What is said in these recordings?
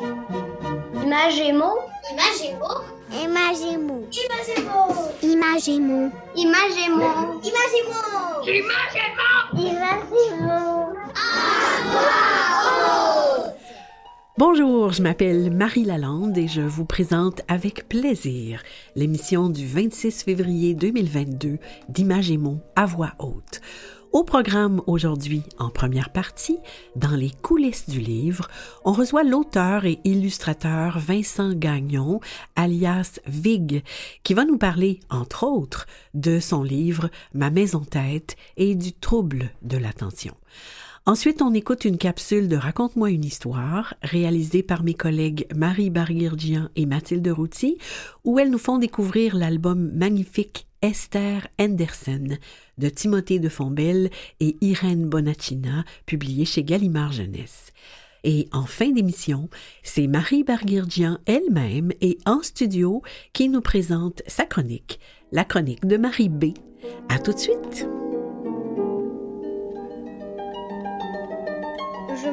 Imagémo. Imagémo. Imagémo. Imagémo. Imagémo. Imagémo. Imagémo. Imagémo. Bonjour, je m'appelle Marie Lalande et je vous présente avec plaisir l'émission du 26 février 2022 d'Imagémo à voix haute. Au programme aujourd'hui, en première partie, dans les coulisses du livre, on reçoit l'auteur et illustrateur Vincent Gagnon, alias Vig, qui va nous parler, entre autres, de son livre Ma maison tête et du trouble de l'attention. Ensuite, on écoute une capsule de Raconte-moi une histoire, réalisée par mes collègues Marie Barguirgian et Mathilde Routy, où elles nous font découvrir l'album magnifique Esther Henderson de Timothée de Fombelle et Irène Bonacina, publié chez Gallimard Jeunesse. Et en fin d'émission, c'est Marie Barguirgian elle-même et en studio qui nous présente sa chronique, la chronique de Marie B. À tout de suite!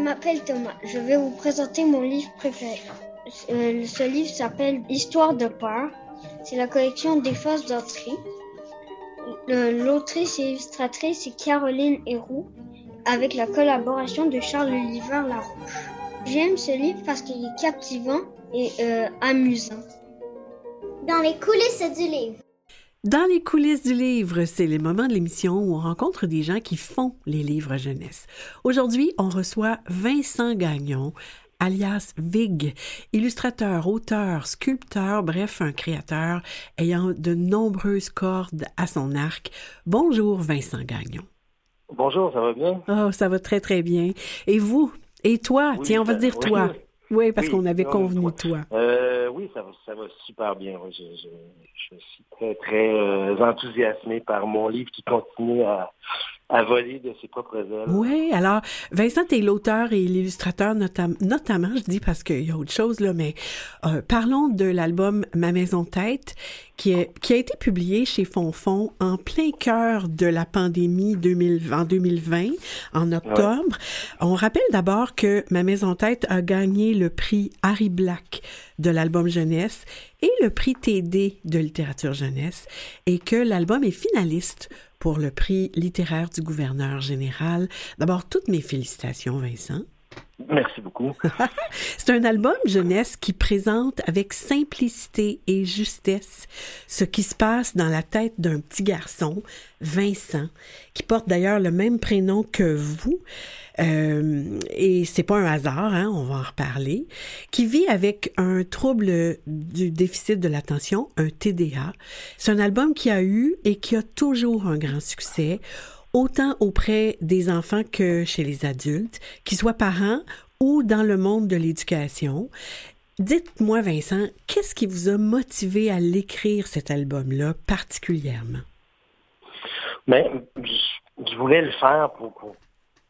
M'appelle Thomas. Je vais vous présenter mon livre préféré. Euh, ce livre s'appelle Histoire de peur. C'est la collection des faces d'Autry. L'autrice et illustratrice c'est Caroline Héroux avec la collaboration de Charles Oliver Larouche. J'aime ce livre parce qu'il est captivant et euh, amusant. Dans les coulisses du livre. Dans les coulisses du livre, c'est les moments de l'émission où on rencontre des gens qui font les livres jeunesse. Aujourd'hui, on reçoit Vincent Gagnon, alias Vig, illustrateur, auteur, sculpteur, bref, un créateur ayant de nombreuses cordes à son arc. Bonjour Vincent Gagnon. Bonjour, ça va bien? Oh, ça va très très bien. Et vous? Et toi? Oui, Tiens, on va dire oui. toi. Oui, parce Oui, qu'on avait convenu toi. toi. Euh, oui, ça va, ça va super bien. oui. Je, je- je suis très, très euh, enthousiasmé par mon livre qui continue à, à voler de ses propres ailes. Oui, alors, Vincent est l'auteur et l'illustrateur, notam- notamment, je dis parce qu'il y a autre chose, là, mais euh, parlons de l'album Ma Maison Tête, qui, est, qui a été publié chez Fonfon en plein cœur de la pandémie 2000, en 2020, en octobre. On rappelle d'abord que Ma Maison Tête a gagné le prix Harry Black de l'album jeunesse et le prix TD de littérature jeunesse, et que l'album est finaliste pour le prix littéraire du gouverneur général. D'abord, toutes mes félicitations, Vincent. Merci beaucoup. C'est un album jeunesse qui présente avec simplicité et justesse ce qui se passe dans la tête d'un petit garçon, Vincent, qui porte d'ailleurs le même prénom que vous. Euh, et c'est pas un hasard, hein, on va en reparler, qui vit avec un trouble du déficit de l'attention, un TDA. C'est un album qui a eu et qui a toujours un grand succès, autant auprès des enfants que chez les adultes, qu'ils soient parents ou dans le monde de l'éducation. Dites-moi, Vincent, qu'est-ce qui vous a motivé à l'écrire cet album-là particulièrement? Mais je, je voulais le faire pour, pour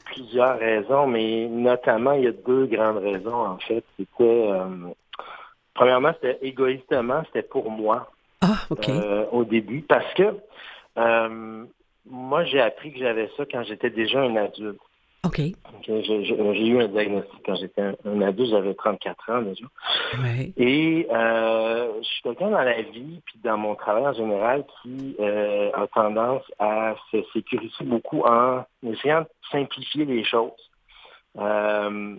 plusieurs raisons, mais notamment, il y a deux grandes raisons, en fait. C'était, euh, premièrement, c'était égoïstement, c'était pour moi. Ah, OK. euh, au début parce que euh, moi, j'ai appris que j'avais ça quand j'étais déjà un adulte. OK. Ok, J'ai eu un diagnostic quand j'étais un, un adulte, j'avais 34 ans déjà. Ouais. Et euh, je suis quelqu'un dans la vie, puis dans mon travail en général, qui euh, a tendance à se sécuriser beaucoup en essayant de simplifier les choses. Euh,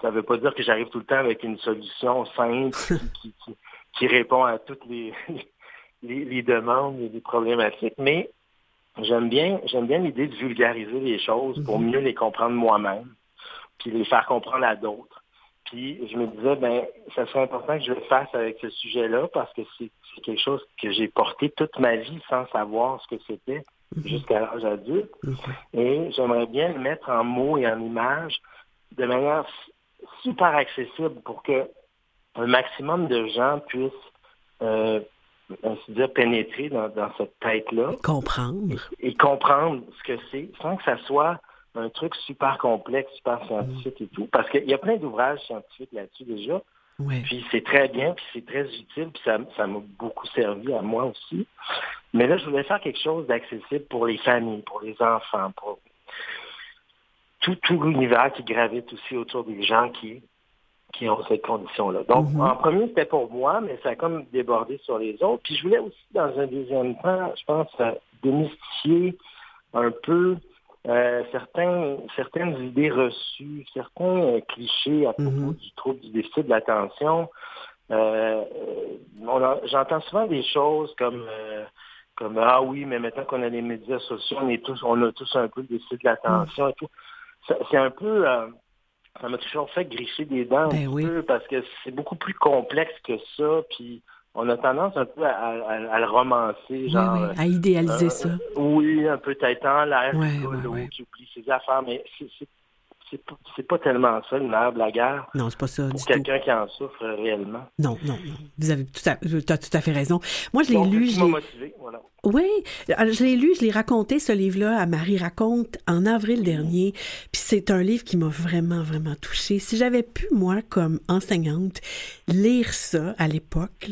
ça ne veut pas dire que j'arrive tout le temps avec une solution simple qui, qui- qui répond à toutes les, les, les demandes et les problématiques, mais j'aime bien j'aime bien l'idée de vulgariser les choses pour mieux les comprendre moi-même, puis les faire comprendre à d'autres. Puis je me disais, ben, ça serait important que je le fasse avec ce sujet-là parce que c'est quelque chose que j'ai porté toute ma vie sans savoir ce que c'était jusqu'à l'âge adulte. Et j'aimerais bien le mettre en mots et en images de manière super accessible pour que un maximum de gens puissent, euh, ainsi dire, pénétrer dans, dans cette tête-là Comprendre. et comprendre ce que c'est sans que ça soit un truc super complexe, super scientifique et tout. Parce qu'il y a plein d'ouvrages scientifiques là-dessus déjà. Ouais. Puis c'est très bien, puis c'est très utile, puis ça ça m'a beaucoup servi à moi aussi. Mais là, je voulais faire quelque chose d'accessible pour les familles, pour les enfants, pour tout, tout l'univers qui gravite aussi autour des gens qui qui ont cette condition-là. Donc, Mhm. en premier, c'était pour moi, mais ça a comme débordé sur les autres. Puis je voulais aussi, dans un deuxième temps, je pense, euh, démystifier un peu euh, certains, certaines idées reçues, certains euh, clichés à propos Mhm. du trouble du déficit de l'attention. Euh, a- J'entends souvent des choses comme euh, comme ah oui, mais maintenant qu'on a les médias sociaux, on est tous, on a tous un peu le déficit de l'attention et tout. C'est un peu euh, ça m'a toujours fait gricher des dents un Ben oui. peu parce que c'est beaucoup plus complexe que ça. Puis on a tendance un peu à, à- à le romancer, genre oui, à idéaliser euh, ça. oui, un peu tête en l'air, Ouais, ouais, ouais. qui oublie ses affaires, mais c'est- c'est pas, pas tellement ça, le nerf de la guerre, Non, c'est pas ça pour quelqu'un qui en souffre réellement. Non, non, non. Vous avez tout à, tu as tout à fait raison. Moi, je l'ai lu, je motivé, voilà. Oui, je l'ai lu, je l'ai raconté, ce livre-là, à Marie Raconte en avril dernier. Puis c'est un livre qui m'a vraiment, vraiment touchée. Si j'avais pu, moi, comme enseignante, lire ça à l'époque,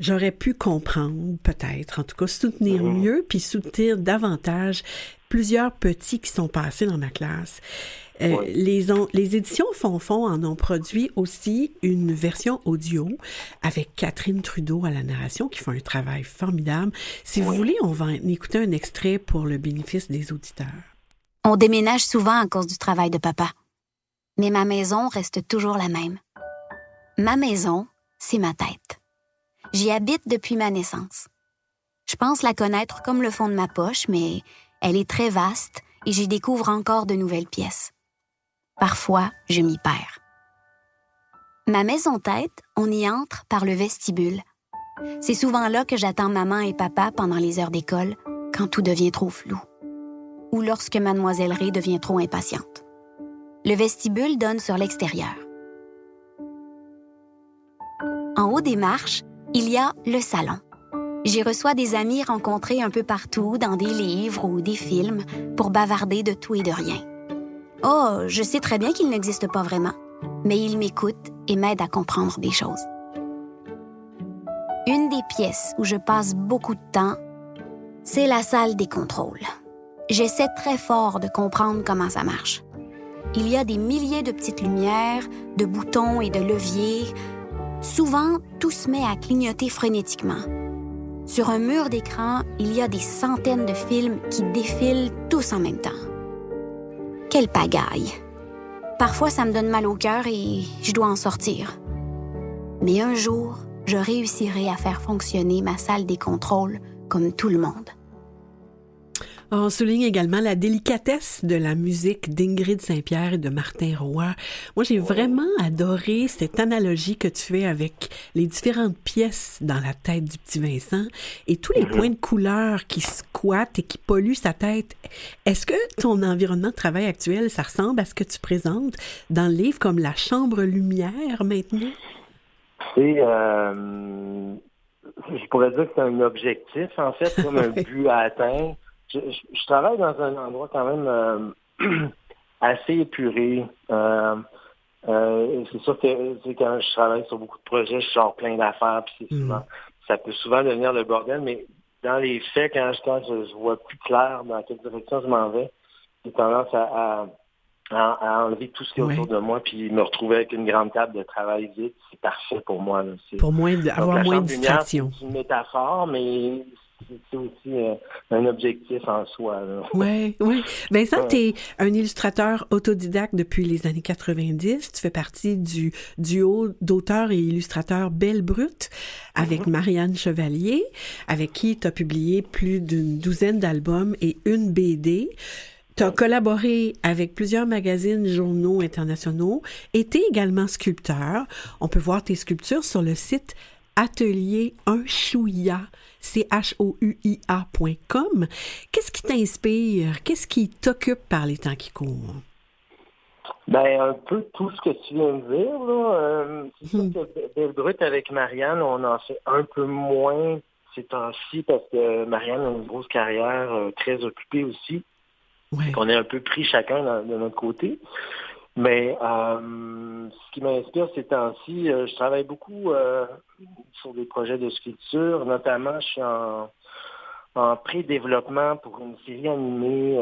j'aurais pu comprendre, peut-être, en tout cas, soutenir Mhm. mieux, puis soutenir davantage plusieurs petits qui sont passés dans ma classe. Euh, Oui. les, on- les éditions Fonfon en ont produit aussi une version audio avec Catherine Trudeau à la narration qui fait un travail formidable. Si vous voulez, on va en écouter un extrait pour le bénéfice des auditeurs. On déménage souvent à cause du travail de papa. Mais ma maison reste toujours la même. Ma maison, c'est ma tête. J'y habite depuis ma naissance. Je pense la connaître comme le fond de ma poche, mais elle est très vaste et j'y découvre encore de nouvelles pièces. Parfois, je m'y perds. Ma maison tête, on y entre par le vestibule. C'est souvent là que j'attends maman et papa pendant les heures d'école, quand tout devient trop flou ou lorsque mademoiselle Ray devient trop impatiente. Le vestibule donne sur l'extérieur. En haut des marches, il y a le salon. J'y reçois des amis rencontrés un peu partout dans des livres ou des films pour bavarder de tout et de rien. Oh, je sais très bien qu'ils n'existent pas vraiment, mais ils m'écoutent et m'aident à comprendre des choses. Une des pièces où je passe beaucoup de temps, c'est la salle des contrôles. J'essaie très fort de comprendre comment ça marche. Il y a des milliers de petites lumières, de boutons et de leviers. Souvent, tout se met à clignoter frénétiquement. Sur un mur d'écran, il y a des centaines de films qui défilent tous en même temps. Quelle pagaille! Parfois, ça me donne mal au cœur et je dois en sortir. Mais un jour, je réussirai à faire fonctionner ma salle des contrôles comme tout le monde. On souligne également la délicatesse de la musique d'Ingrid Saint-Pierre et de Martin Roy. Moi, j'ai vraiment adoré cette analogie que tu fais avec les différentes pièces dans la tête du petit Vincent et tous les points de couleur qui squattent et qui polluent sa tête. Est-ce que ton environnement de travail actuel, ça ressemble à ce que tu présentes dans le livre comme la chambre lumière maintenant? C'est, euh, je pourrais dire que c'est un objectif, en fait, comme un but à atteindre. Je, travaille dans un endroit quand même euh, assez épuré. Euh, euh, c'est sûr que quand je travaille sur beaucoup de projets, je sors plein d'affaires, puis c'est Mm. souvent, ça peut souvent devenir le bordel, mais dans les faits, quand je, quand je, je vois plus clair dans quelle direction je m'en vais, j'ai tendance à, à, à- à enlever tout ce qui est Ouais. autour de moi, puis me retrouver avec une grande table de travail vide. C'est parfait pour moi. Là. C'est- Pour moins de- avoir moins de distractions. C'est une métaphore, mais c'est aussi euh, un objectif en soi. Oui, oui. Vincent, Ouais. tu es un illustrateur autodidacte depuis les années 90. Tu fais partie du duo d'auteurs et illustrateurs Belle Brute avec Mhm. Marianne Chevalier, avec qui tu as publié plus d'une douzaine d'albums et une BD. Tu as collaboré avec plusieurs magazines, journaux internationaux et tu es également sculpteur. On peut voir tes sculptures sur le site Atelier Un Chouïa, C-H-O-U-I-A.com. Qu'est-ce qui t'inspire? Qu'est-ce qui t'occupe par les temps qui courent? Ben, un peu tout ce que tu viens de dire. Là. Euh, c'est sûr que Brute avec Marianne, on en fait un peu moins ces temps-ci parce que Marianne a une grosse carrière euh, très occupée aussi. Ouais. qu'on est un peu pris chacun de notre côté. Mais euh, ce qui m'inspire ces temps-ci, euh, je travaille beaucoup euh, sur des projets de sculpture. Notamment, je suis en, en pré-développement pour une série animée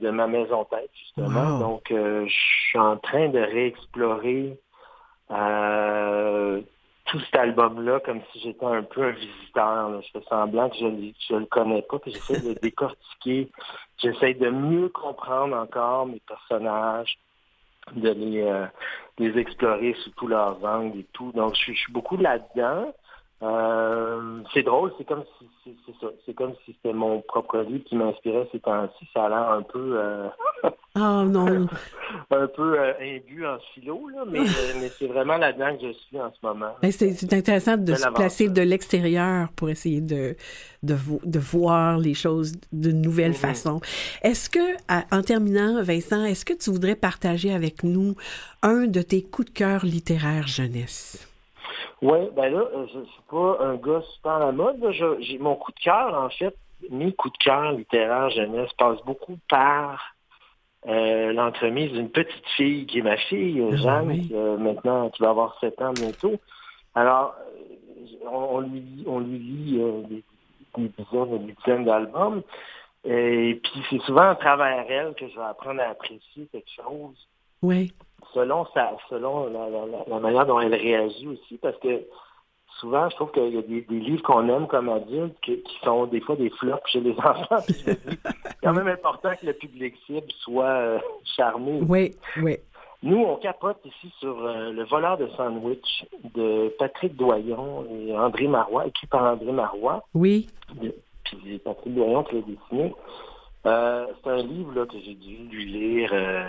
de ma maison tête, justement. Wow. Donc, je suis en train de réexplorer euh, album-là comme si j'étais un peu un visiteur. là. Je fais semblant que je ne le connais pas, puis j'essaie de le décortiquer. J'essaie de mieux comprendre encore mes personnages, de les, euh, les explorer sous tous leurs angles et tout. Donc, je je suis beaucoup là-dedans. Euh, c'est drôle, c'est comme si c'est c'est ça. C'est comme si c'était mon propre livre qui m'inspirait ces temps-ci. Ça a l'air un peu euh, Ah non, un peu euh, imbu en philo, là, mais, euh, mais c'est vraiment là-dedans que je suis en ce moment. Ben, c'est c'est intéressant de se placer de l'extérieur pour essayer de, de, vo- de voir les choses d'une nouvelle Mhm. façon. Est-ce que, à- en terminant, Vincent, est-ce que tu voudrais partager avec nous un de tes coups de cœur littéraires jeunesse? Oui, ben là, euh, je suis pas un gars super à la mode. J'ai mon coup de cœur, en fait, mes coups de cœur littéraires jeunesse passent beaucoup par euh, l'entremise d'une petite fille qui est ma fille, Ah, Jeanne, oui. qui, euh, maintenant qui va avoir 7 ans bientôt. Alors, on, on lui, on lui lit euh, des, des dizaines et des dizaines d'albums. Et puis c'est souvent à travers elle que je vais apprendre à apprécier quelque chose Oui. Selon sa, selon la, la- la- la manière dont elle réagit aussi, parce que souvent, je trouve qu'il y a des, des livres qu'on aime comme adultes qui sont des fois des flops chez les enfants. C'est quand même important que le public cible soit euh, charmé. Oui, oui. Nous, on capote ici sur euh, Le voleur de sandwich de Patrick Doyon et André Marois, écrit par André Marois Oui. de- puis Patrick Doyon qui l'a dessiné. Euh, c'est un livre là, que j'ai dû lui lire euh,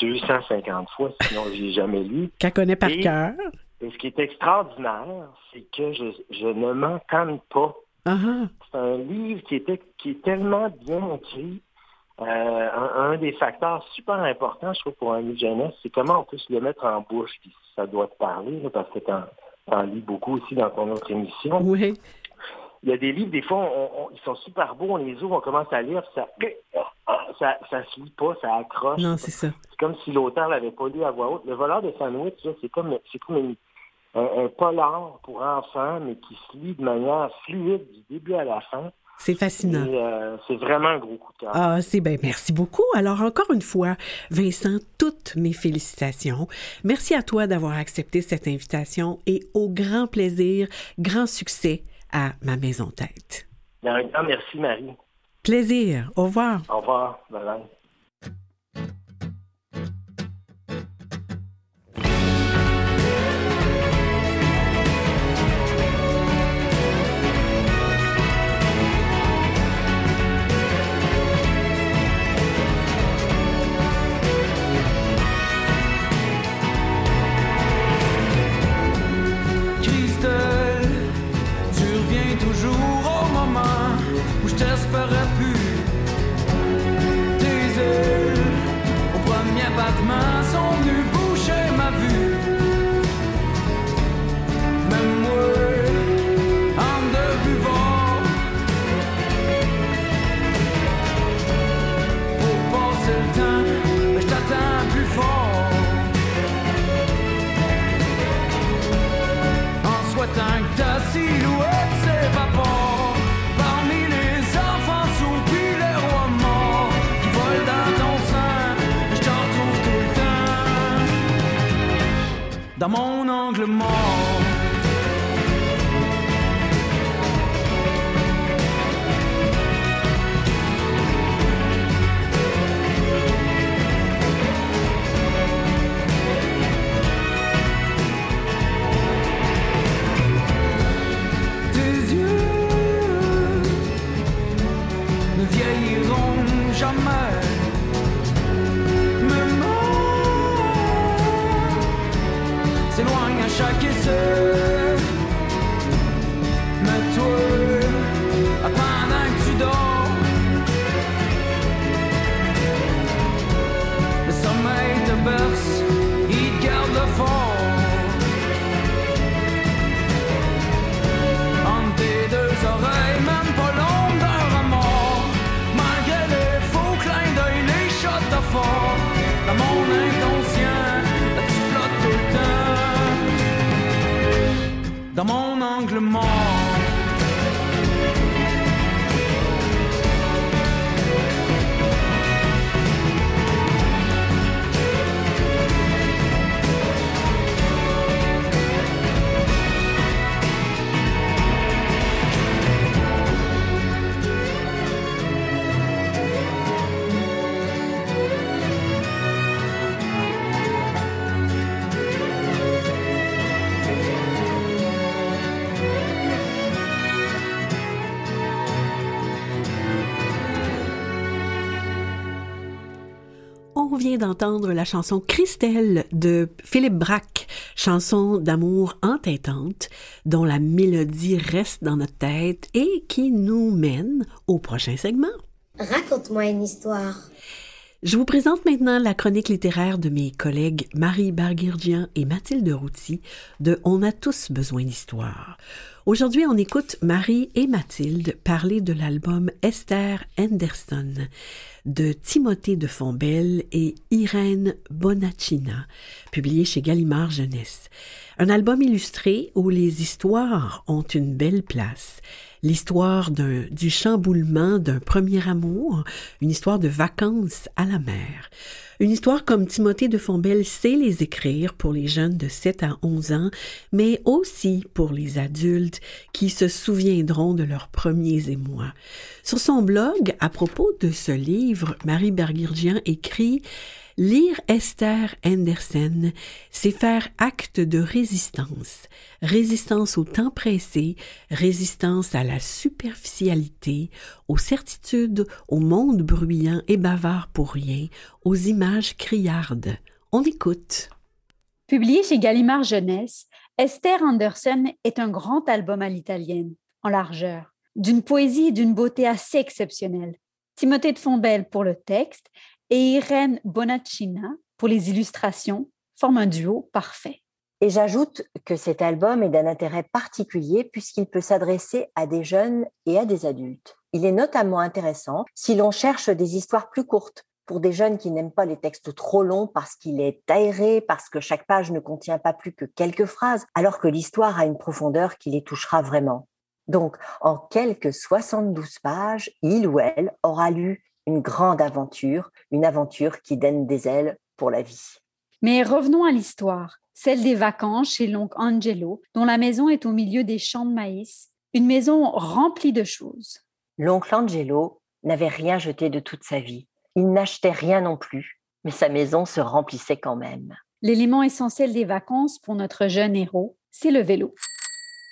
250 fois, sinon je l'ai jamais lu. Qu'elle connaît par Et- cœur. Et ce qui est extraordinaire, c'est que je, je ne m'entends pas. Ah. C'est un livre qui, était, qui est tellement bien écrit. Euh, un, un des facteurs super importants, je trouve, pour un livre jeunesse, c'est comment on peut se le mettre en bouche. Puis ça doit te parler, là, parce que tu en, lis beaucoup aussi dans ton autre émission. Oui. Il y a des livres, des fois, on- on- ils sont super beaux, on les ouvre, on commence à lire, ça, ça, ça se lit pas, ça accroche. Non, c'est ça. C'est comme si l'auteur l'avait pas lu à voix haute. Le voleur de sandwich, c'est comme, c'est comme une- un, un polar pour enfants, mais qui se lit de manière fluide du début à la fin. C'est fascinant. Euh, c'est vraiment un gros coup de cœur. Ah, c'est bien. Merci beaucoup. Alors, encore une fois, Vincent, toutes mes félicitations. Merci à toi d'avoir accepté cette invitation et au grand plaisir, grand succès à ma maison tête. Un grand merci, Marie. Plaisir. Au revoir. Au revoir. Bye bye. Mon angle mort. La chanson Christelle de Philippe Braque, chanson d'amour entêtante dont la mélodie reste dans notre tête et qui nous mène au prochain segment. Raconte-moi une histoire. Je vous présente maintenant la chronique littéraire de mes collègues Marie Barguirgian et Mathilde Routy de On a tous besoin d'histoire. Aujourd'hui, on écoute Marie et Mathilde parler de l'album Esther Anderson de Timothée de Fontbelle et Irène Bonaccina, publié chez Gallimard Jeunesse. Un album illustré où les histoires ont une belle place l'histoire du chamboulement d'un premier amour, une histoire de vacances à la mer. Une histoire comme Timothée de Fontbelle sait les écrire pour les jeunes de 7 à 11 ans, mais aussi pour les adultes qui se souviendront de leurs premiers émois. Sur son blog, à propos de ce livre, Marie Bergirgian écrit Lire Esther Andersen, c'est faire acte de résistance, résistance au temps pressé, résistance à la superficialité, aux certitudes, au monde bruyant et bavard pour rien, aux images criardes. On écoute. Publié chez Gallimard Jeunesse, Esther Andersen est un grand album à l'italienne, en largeur, d'une poésie et d'une beauté assez exceptionnelle. Timothée de Fontbelle pour le texte et Irène Bonaccina pour les illustrations forment un duo parfait. Et j'ajoute que cet album est d'un intérêt particulier puisqu'il peut s'adresser à des jeunes et à des adultes. Il est notamment intéressant si l'on cherche des histoires plus courtes pour des jeunes qui n'aiment pas les textes trop longs parce qu'il est aéré, parce que chaque page ne contient pas plus que quelques phrases, alors que l'histoire a une profondeur qui les touchera vraiment. Donc, en quelques 72 pages, il ou elle aura lu une grande aventure, une aventure qui donne des ailes pour la vie. Mais revenons à l'histoire, celle des vacances chez l'oncle Angelo, dont la maison est au milieu des champs de maïs, une maison remplie de choses. L'oncle Angelo n'avait rien jeté de toute sa vie. Il n'achetait rien non plus, mais sa maison se remplissait quand même. L'élément essentiel des vacances pour notre jeune héros, c'est le vélo.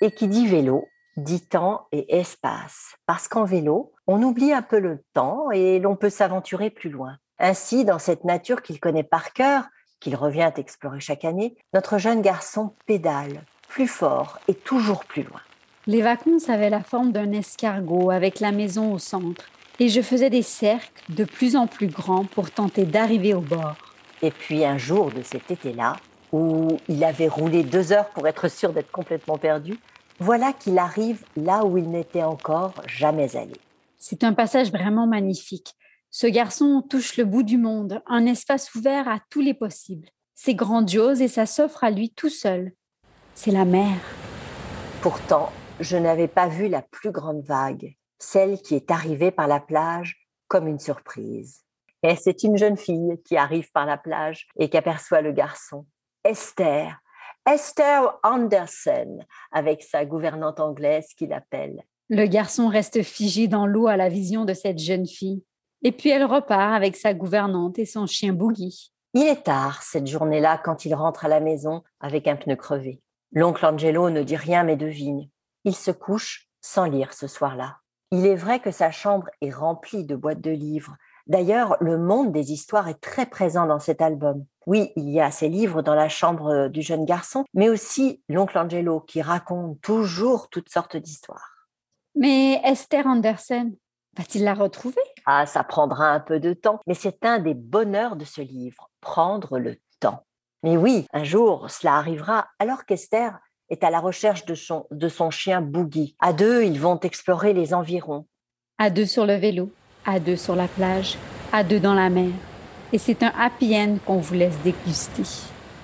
Et qui dit vélo, dit temps et espace, parce qu'en vélo, on oublie un peu le temps et l'on peut s'aventurer plus loin. Ainsi, dans cette nature qu'il connaît par cœur, qu'il revient explorer chaque année, notre jeune garçon pédale plus fort et toujours plus loin. Les vacances avaient la forme d'un escargot avec la maison au centre, et je faisais des cercles de plus en plus grands pour tenter d'arriver au bord. Et puis un jour de cet été-là, où il avait roulé deux heures pour être sûr d'être complètement perdu, voilà qu'il arrive là où il n'était encore jamais allé. C'est un passage vraiment magnifique. Ce garçon touche le bout du monde, un espace ouvert à tous les possibles. C'est grandiose et ça s'offre à lui tout seul. C'est la mer. Pourtant, je n'avais pas vu la plus grande vague, celle qui est arrivée par la plage comme une surprise. Et c'est une jeune fille qui arrive par la plage et qui aperçoit le garçon. Esther, Esther Anderson, avec sa gouvernante anglaise qui l'appelle. Le garçon reste figé dans l'eau à la vision de cette jeune fille. Et puis elle repart avec sa gouvernante et son chien Boogie. Il est tard cette journée-là quand il rentre à la maison avec un pneu crevé. L'oncle Angelo ne dit rien mais devine. Il se couche sans lire ce soir-là. Il est vrai que sa chambre est remplie de boîtes de livres. D'ailleurs, le monde des histoires est très présent dans cet album. Oui, il y a ces livres dans la chambre du jeune garçon, mais aussi l'oncle Angelo qui raconte toujours toutes sortes d'histoires. Mais Esther Anderson, va-t-il la retrouver? Ah, ça prendra un peu de temps, mais c'est un des bonheurs de ce livre, prendre le temps. Mais oui, un jour, cela arrivera alors qu'Esther est à la recherche de son, de son chien Boogie. À deux, ils vont explorer les environs. À deux sur le vélo, à deux sur la plage, à deux dans la mer et c'est un happy end qu'on vous laisse déguster.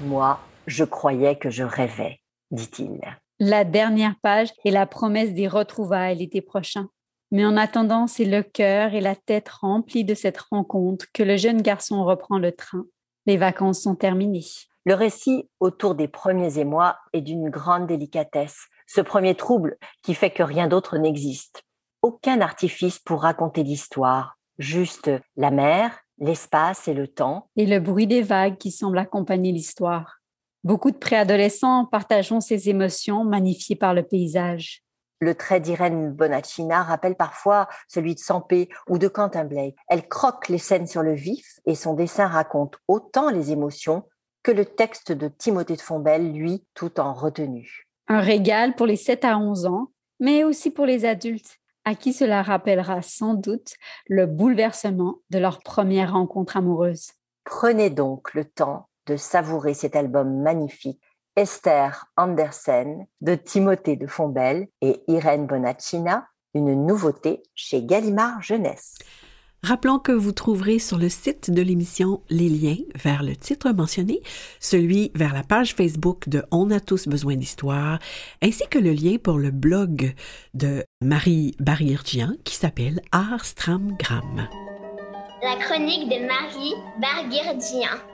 Moi, je croyais que je rêvais, dit-il. La dernière page est la promesse des retrouvailles l'été prochain. Mais en attendant, c'est le cœur et la tête remplis de cette rencontre que le jeune garçon reprend le train. Les vacances sont terminées. Le récit autour des premiers émois est d'une grande délicatesse, ce premier trouble qui fait que rien d'autre n'existe. Aucun artifice pour raconter l'histoire, juste la mer, l'espace et le temps. Et le bruit des vagues qui semble accompagner l'histoire. Beaucoup de préadolescents partageront ces émotions magnifiées par le paysage. Le trait d'Irène Bonaccina rappelle parfois celui de Sampé ou de Quentin Blake. Elle croque les scènes sur le vif et son dessin raconte autant les émotions que le texte de Timothée de Fombelle, lui, tout en retenue. Un régal pour les 7 à 11 ans, mais aussi pour les adultes, à qui cela rappellera sans doute le bouleversement de leur première rencontre amoureuse. Prenez donc le temps de savourer cet album magnifique Esther Andersen de Timothée de Fombelle et Irène Bonaccina, une nouveauté chez Gallimard Jeunesse. Rappelons que vous trouverez sur le site de l'émission les liens vers le titre mentionné, celui vers la page Facebook de On a tous besoin d'histoire, ainsi que le lien pour le blog de Marie Barguirgian qui s'appelle Arstramgram. La chronique de Marie Barguirgian.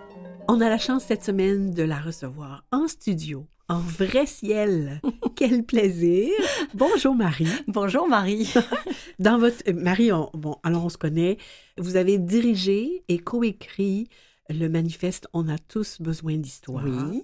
On a la chance cette semaine de la recevoir en studio, en vrai ciel. Quel plaisir. Bonjour Marie. Bonjour Marie. Dans votre euh, Marie, on- bon, alors on se connaît. Vous avez dirigé et coécrit le manifeste On a tous besoin d'histoire. Oui.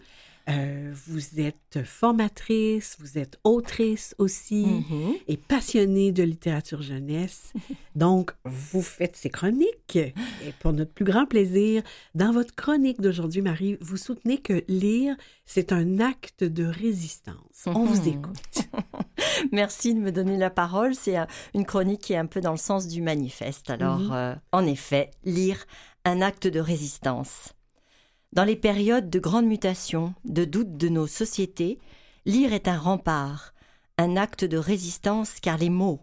Euh, vous êtes formatrice, vous êtes autrice aussi Mhm. et passionnée de littérature jeunesse. Donc, vous faites ces chroniques. Et pour notre plus grand plaisir, dans votre chronique d'aujourd'hui, Marie, vous soutenez que lire, c'est un acte de résistance. On vous Mhm. écoute. Merci de me donner la parole. C'est euh, une chronique qui est un peu dans le sens du manifeste. Alors, Mhm. euh, en effet, lire un acte de résistance. Dans les périodes de grande mutation, de doute de nos sociétés, lire est un rempart, un acte de résistance car les mots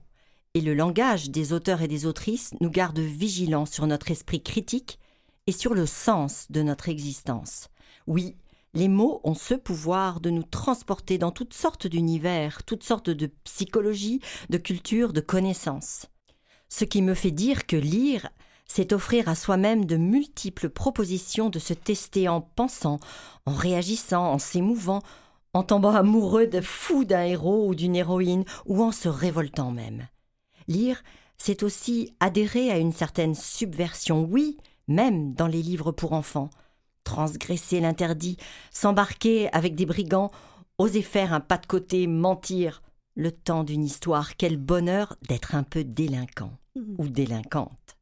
et le langage des auteurs et des autrices nous gardent vigilants sur notre esprit critique et sur le sens de notre existence. Oui, les mots ont ce pouvoir de nous transporter dans toutes sortes d'univers, toutes sortes de psychologie, de culture, de connaissances. Ce qui me fait dire que lire, c'est offrir à soi-même de multiples propositions de se tester en pensant, en réagissant, en s'émouvant, en tombant amoureux de fou d'un héros ou d'une héroïne, ou en se révoltant même. Lire, c'est aussi adhérer à une certaine subversion, oui, même dans les livres pour enfants. Transgresser l'interdit, s'embarquer avec des brigands, oser faire un pas de côté, mentir. Le temps d'une histoire, quel bonheur d'être un peu délinquant ou délinquante.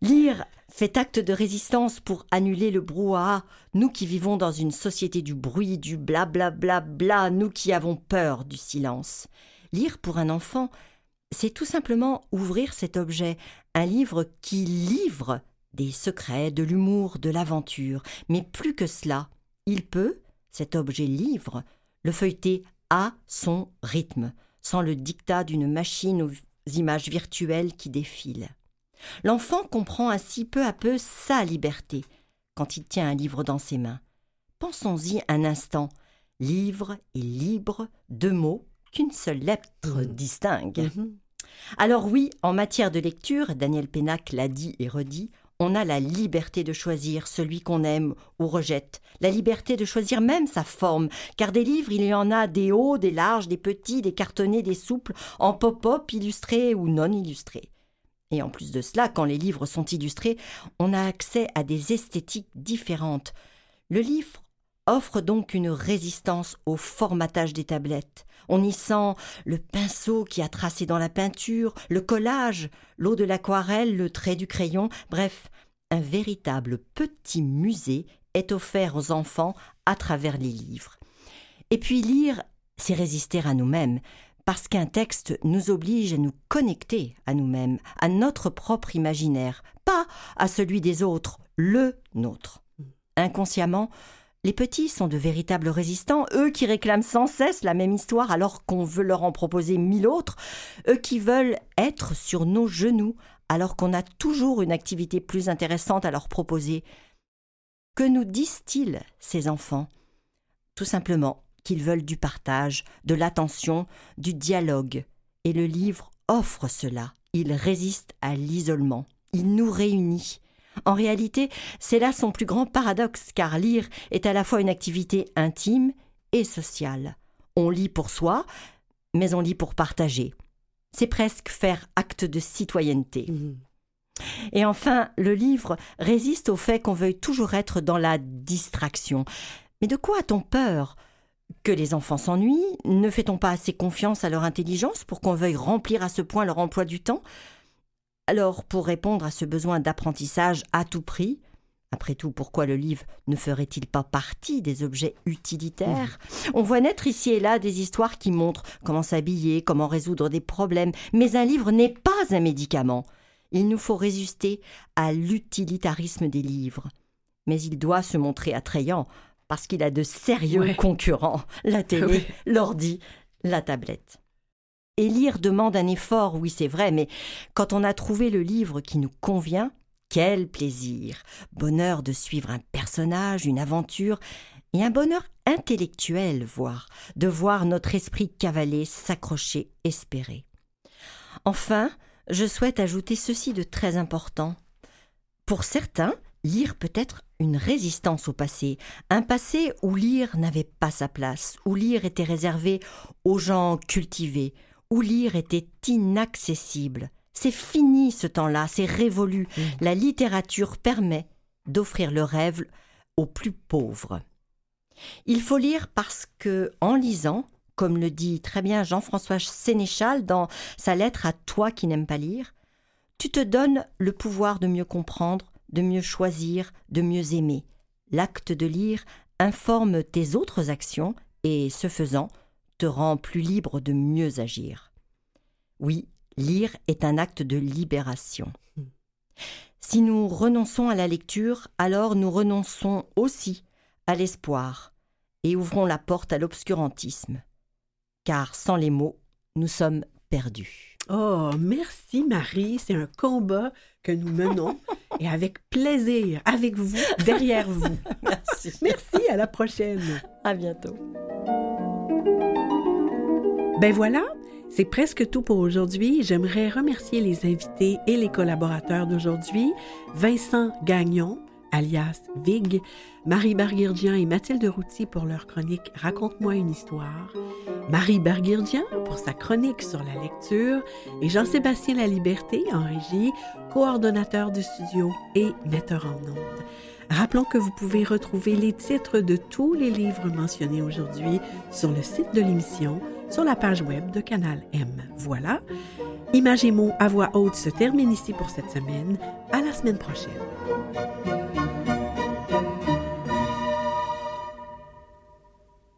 Lire fait acte de résistance pour annuler le brouhaha, nous qui vivons dans une société du bruit, du blablabla, bla, nous qui avons peur du silence. Lire pour un enfant, c'est tout simplement ouvrir cet objet, un livre qui livre des secrets, de l'humour, de l'aventure, mais plus que cela, il peut, cet objet livre, le feuilleter à son rythme, sans le dictat d'une machine aux images virtuelles qui défilent. L'enfant comprend ainsi peu à peu sa liberté quand il tient un livre dans ses mains. Pensons-y un instant. Livre et libre, deux mots qu'une seule lettre distingue. Alors oui, en matière de lecture, Daniel Pénac l'a dit et redit, on a la liberté de choisir celui qu'on aime ou rejette, la liberté de choisir même sa forme, car des livres, il y en a des hauts, des larges, des petits, des cartonnés, des souples, en pop-up, illustrés ou non illustrés. Et en plus de cela, quand les livres sont illustrés, on a accès à des esthétiques différentes. Le livre offre donc une résistance au formatage des tablettes. On y sent le pinceau qui a tracé dans la peinture, le collage, l'eau de l'aquarelle, le trait du crayon, bref, un véritable petit musée est offert aux enfants à travers les livres. Et puis lire, c'est résister à nous-mêmes, parce qu'un texte nous oblige à nous connecter à nous-mêmes, à notre propre imaginaire, pas à celui des autres, le nôtre. Inconsciemment, les petits sont de véritables résistants, eux qui réclament sans cesse la même histoire alors qu'on veut leur en proposer mille autres, eux qui veulent être sur nos genoux alors qu'on a toujours une activité plus intéressante à leur proposer. Que nous disent-ils, ces enfants? Tout simplement qu'ils veulent du partage, de l'attention, du dialogue. Et le livre offre cela. Il résiste à l'isolement. Il nous réunit. En réalité, c'est là son plus grand paradoxe, car lire est à la fois une activité intime et sociale. On lit pour soi, mais on lit pour partager. C'est presque faire acte de citoyenneté. Et enfin, le livre résiste au fait qu'on veuille toujours être dans la distraction. Mais de quoi a-t-on peur? Que les enfants s'ennuient. Ne fait-on pas assez confiance à leur intelligence pour qu'on veuille remplir à ce point leur emploi du temps? Alors, pour répondre à ce besoin d'apprentissage à tout prix, après tout, pourquoi le livre ne ferait-il pas partie des objets utilitaires? On voit naître ici et là des histoires qui montrent comment s'habiller, comment résoudre des problèmes, mais un livre n'est pas un médicament. Il nous faut résister à l'utilitarisme des livres. Mais il doit se montrer attrayant parce qu'il a de sérieux concurrents, la télé, l'ordi, la tablette. Et lire demande un effort, oui c'est vrai, mais quand on a trouvé le livre qui nous convient, quel plaisir Bonheur de suivre un personnage, une aventure, et un bonheur intellectuel, voire, de voir notre esprit cavaler, s'accrocher, espérer. Enfin, je souhaite ajouter ceci de très important. Pour certains, lire peut être une résistance au passé, un passé où lire n'avait pas sa place, où lire était réservé aux gens cultivés, où lire était inaccessible. C'est fini ce temps-là, c'est révolu. Mm. La littérature permet d'offrir le rêve aux plus pauvres. Il faut lire parce que, en lisant, comme le dit très bien Jean-François Sénéchal dans sa lettre à toi qui n'aimes pas lire, tu te donnes le pouvoir de mieux comprendre, de mieux choisir, de mieux aimer. L'acte de lire informe tes autres actions et, ce faisant, te rend plus libre de mieux agir. Oui, lire est un acte de libération. Si nous renonçons à la lecture, alors nous renonçons aussi à l'espoir et ouvrons la porte à l'obscurantisme. Car sans les mots, nous sommes perdus. Oh, merci Marie, c'est un combat que nous menons et avec plaisir, avec vous, derrière vous. merci. Merci, à la prochaine. À bientôt. Ben voilà, c'est presque tout pour aujourd'hui. J'aimerais remercier les invités et les collaborateurs d'aujourd'hui. Vincent Gagnon, alias Vig, Marie Barguirdian et Mathilde Routy pour leur chronique Raconte-moi une histoire, Marie Barguirdian pour sa chronique sur la lecture et Jean-Sébastien La Liberté en régie, coordonnateur de studio et metteur en ondes. Rappelons que vous pouvez retrouver les titres de tous les livres mentionnés aujourd'hui sur le site de l'émission sur la page web de Canal M. Voilà. Image et mots à voix haute se termine ici pour cette semaine. À la semaine prochaine.